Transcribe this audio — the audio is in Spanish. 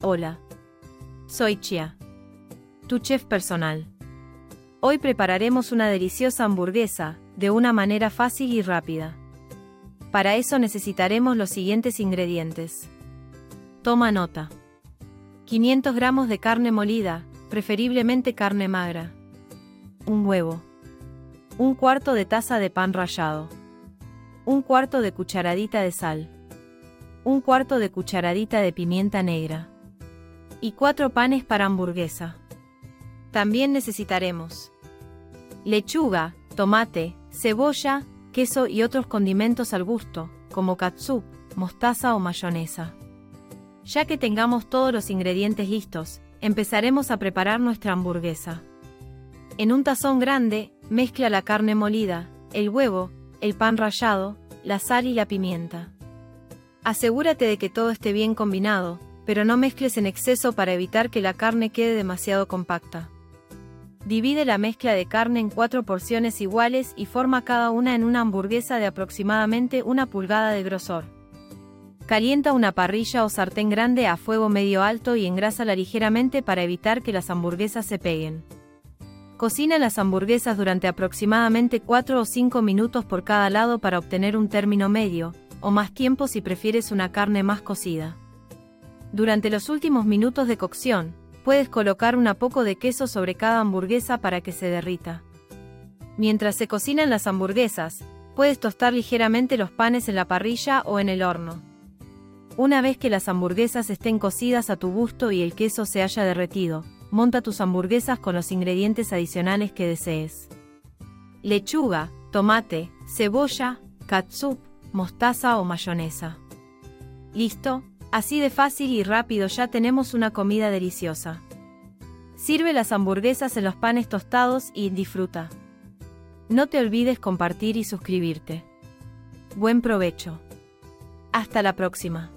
Hola. Soy Chia, tu chef personal. Hoy prepararemos una deliciosa hamburguesa, de una manera fácil y rápida. Para eso necesitaremos los siguientes ingredientes. Toma nota. 500 gramos de carne molida, preferiblemente carne magra. Un huevo. Un cuarto de taza de pan rallado. Un cuarto de cucharadita de sal. Un cuarto de cucharadita de pimienta negra y 4 panes para hamburguesa. También necesitaremos lechuga, tomate, cebolla, queso y otros condimentos al gusto, como katsup, mostaza o mayonesa. Ya que tengamos todos los ingredientes listos, empezaremos a preparar nuestra hamburguesa. En un tazón grande, mezcla la carne molida, el huevo, el pan rallado, la sal y la pimienta. Asegúrate de que todo esté bien combinado, pero no mezcles en exceso para evitar que la carne quede demasiado compacta. Divide la mezcla de carne en cuatro porciones iguales y forma cada una en una hamburguesa de aproximadamente una pulgada de grosor. Calienta una parrilla o sartén grande a fuego medio alto y engrásala ligeramente para evitar que las hamburguesas se peguen. Cocina las hamburguesas durante aproximadamente 4 o 5 minutos por cada lado para obtener un término medio, o más tiempo si prefieres una carne más cocida. Durante los últimos minutos de cocción, puedes colocar un poco de queso sobre cada hamburguesa para que se derrita. Mientras se cocinan las hamburguesas, puedes tostar ligeramente los panes en la parrilla o en el horno. Una vez que las hamburguesas estén cocidas a tu gusto y el queso se haya derretido, monta tus hamburguesas con los ingredientes adicionales que desees. Lechuga, tomate, cebolla, katsup, mostaza o mayonesa. ¿Listo? Así de fácil y rápido ya tenemos una comida deliciosa. Sirve las hamburguesas en los panes tostados y disfruta. No te olvides compartir y suscribirte. Buen provecho. Hasta la próxima.